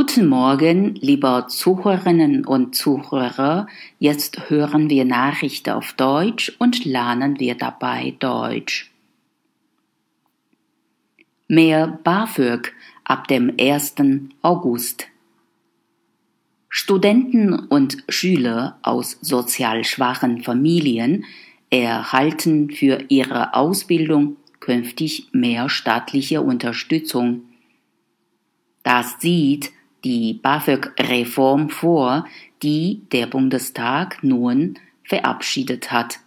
Guten Morgen, liebe Zuhörerinnen und Zuhörer. Jetzt hören wir Nachrichten auf Deutsch und lernen wir dabei Deutsch. Mehr BAföG ab dem 1. August. Studenten und Schüler aus sozial schwachen Familien erhalten für ihre Ausbildung künftig mehr staatliche Unterstützung. Das sieht die BAföG-Reform vor, die der Bundestag nun verabschiedet hat.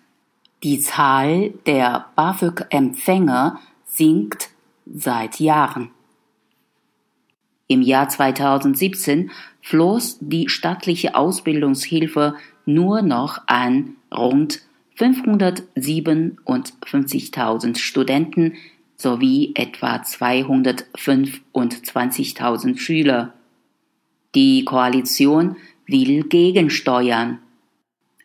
Die Zahl der BAföG-Empfänger sinkt seit Jahren. Im Jahr 2017 floss die staatliche Ausbildungshilfe nur noch an rund 557.000 Studenten sowie etwa 225.000 Schüler. Die Koalition will gegensteuern.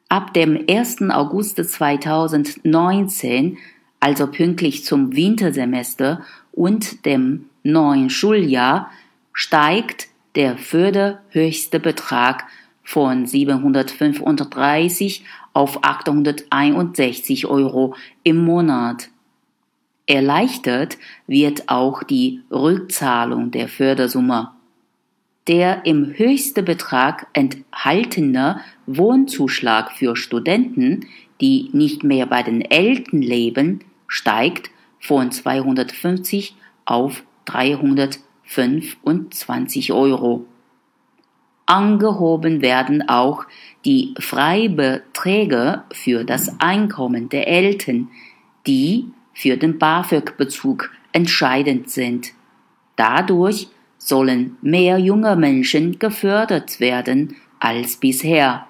Ab dem 1. August 2019, also pünktlich zum Wintersemester und dem neuen Schuljahr, steigt der förderhöchste Betrag von 735 auf 861 Euro im Monat. Erleichtert wird auch die Rückzahlung der Fördersumme. Der im höchsten Betrag enthaltene Wohnzuschlag für Studenten, die nicht mehr bei den Eltern leben, steigt von 250 auf 325 Euro. Angehoben werden auch die Freibeträge für das Einkommen der Eltern, die für den BAföG-Bezug entscheidend sind. Dadurch sollen mehr junge Menschen gefördert werden als bisher.